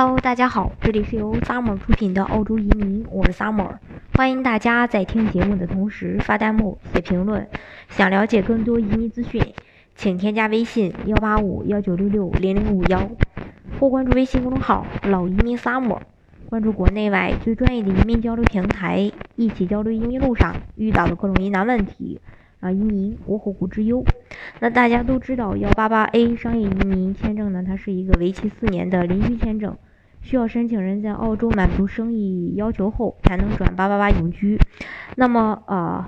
Hello，大家好，这里是由 Summer 出品的澳洲移民，我是 Summer，欢迎大家在听节目的同时发弹幕、写评论。想了解更多移民资讯，请添加微信幺八五幺九六六零零五幺，或关注微信公众号“老移民 Summer”，关注国内外最专业的移民交流平台，一起交流移民路上遇到的各种疑难问题。啊，移民无后顾之忧。那大家都知道，幺八八 A 商业移民签证呢，它是一个为期四年的临居签证，需要申请人在澳洲满足生意要求后，才能转八八八永居。那么，呃，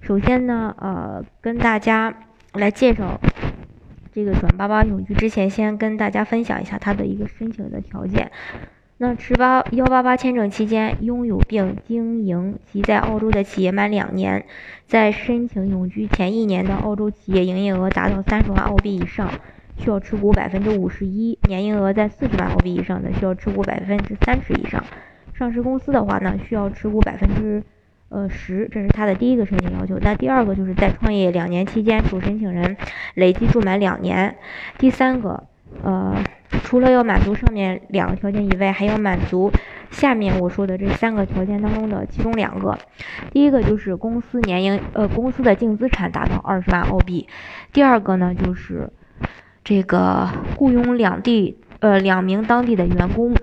首先呢，呃，跟大家来介绍这个转八八永居之前，先跟大家分享一下它的一个申请的条件。那持八幺八八签证期间，拥有并经营其在澳洲的企业满两年，在申请永居前一年的澳洲企业营业额达到三十万澳币以上，需要持股百分之五十一；年营业额在四十万澳币以上的，需要持股百分之三十以上。上市公司的话呢，需要持股百分之呃十，这是它的第一个申请要求。那第二个就是在创业两年期间，主申请人累计住满两年。第三个，呃。除了要满足上面两个条件以外，还要满足下面我说的这三个条件当中的其中两个。第一个就是公司年营呃公司的净资产达到二十万澳币。第二个呢就是这个雇佣两地呃两名当地的员工。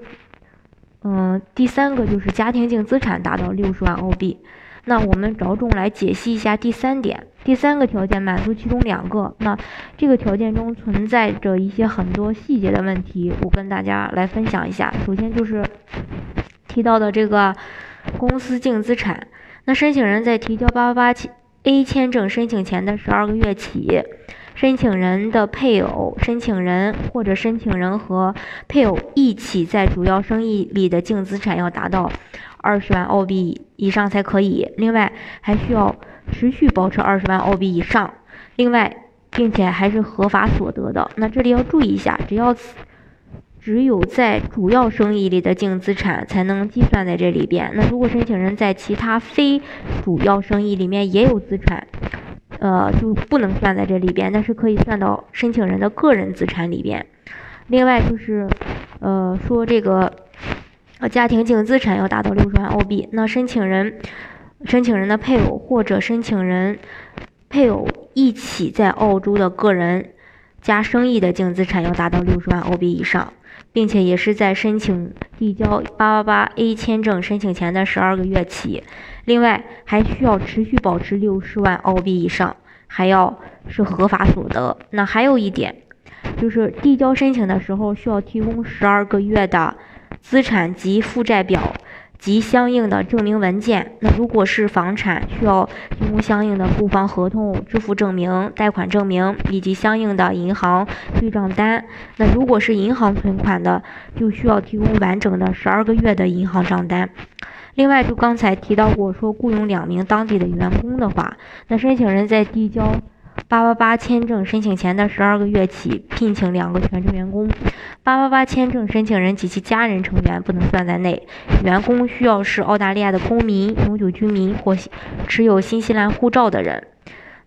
嗯，第三个就是家庭净资产达到六十万澳币。那我们着重来解析一下第三点，第三个条件满足其中两个，那这个条件中存在着一些很多细节的问题，我跟大家来分享一下。首先就是提到的这个公司净资产，那申请人在提交八八八 A 签证申请前的十二个月起，申请人的配偶、申请人或者申请人和配偶一起在主要生意里的净资产要达到。二十万澳币以上才可以，另外还需要持续保持二十万澳币以上，另外并且还是合法所得的。那这里要注意一下，只要只有在主要生意里的净资产才能计算在这里边。那如果申请人在其他非主要生意里面也有资产，呃，就不能算在这里边，但是可以算到申请人的个人资产里边。另外就是，呃，说这个。呃家庭净资产要达到六十万澳币，那申请人、申请人的配偶或者申请人配偶一起在澳洲的个人加生意的净资产要达到六十万澳币以上，并且也是在申请递交八八八 A 签证申请前的十二个月起，另外还需要持续保持六十万澳币以上，还要是合法所得。那还有一点，就是递交申请的时候需要提供十二个月的。资产及负债表及相应的证明文件。那如果是房产，需要提供相应的购房合同、支付证明、贷款证明以及相应的银行对账单。那如果是银行存款的，就需要提供完整的十二个月的银行账单。另外，就刚才提到过，说雇佣两名当地的员工的话，那申请人在递交。八八八签证申请前的十二个月起，聘请两个全职员工。八八八签证申请人及其家人成员不能算在内。员工需要是澳大利亚的公民、永久居民或持有新西兰护照的人。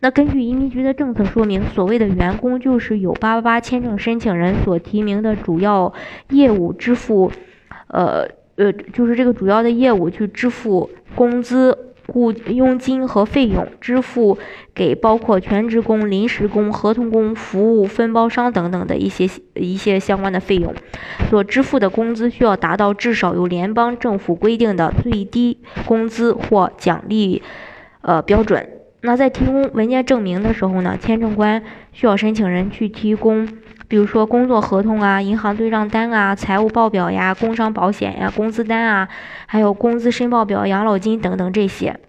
那根据移民局的政策说明，所谓的员工就是有八八八签证申请人所提名的主要业务支付，呃呃，就是这个主要的业务去支付工资。雇佣金和费用支付给包括全职工、临时工、合同工、服务分包商等等的一些一些相关的费用，所支付的工资需要达到至少由联邦政府规定的最低工资或奖励呃标准。那在提供文件证明的时候呢，签证官需要申请人去提供。比如说工作合同啊、银行对账单啊、财务报表呀、工伤保险呀、工资单啊，还有工资申报表、养老金等等这些。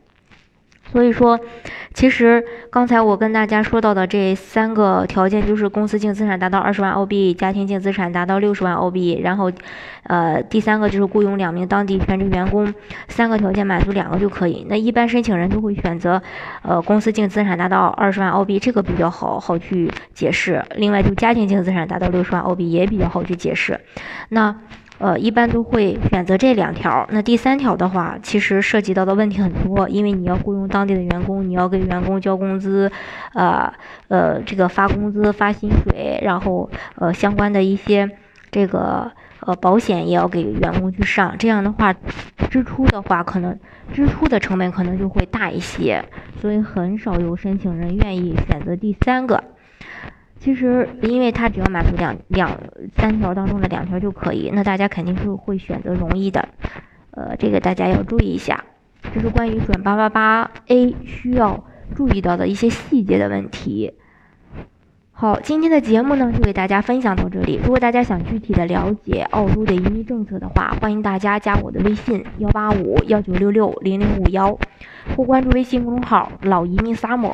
所以说，其实刚才我跟大家说到的这三个条件，就是公司净资产达到二十万澳币，家庭净资产达到六十万澳币，然后，呃，第三个就是雇佣两名当地全职员工，三个条件满足两个就可以。那一般申请人都会选择，呃，公司净资产达到二十万澳币，这个比较好好去解释。另外，就家庭净资产达到六十万澳币也比较好去解释。那。呃，一般都会选择这两条。那第三条的话，其实涉及到的问题很多，因为你要雇佣当地的员工，你要给员工交工资，呃呃，这个发工资、发薪水，然后呃相关的一些这个。呃保险也要给员工去上，这样的话支出的话可能支出的成本可能就会大一些，所以很少有申请人愿意选择第三个。其实，因为它只要满足两两三条当中的两条就可以，那大家肯定是会选择容易的。呃，这个大家要注意一下，这是关于转八八八 A 需要注意到的一些细节的问题。好，今天的节目呢就给大家分享到这里。如果大家想具体的了解澳洲的移民政策的话，欢迎大家加我的微信幺八五幺九六六零零五幺，或关注微信公众号“老移民 summer”。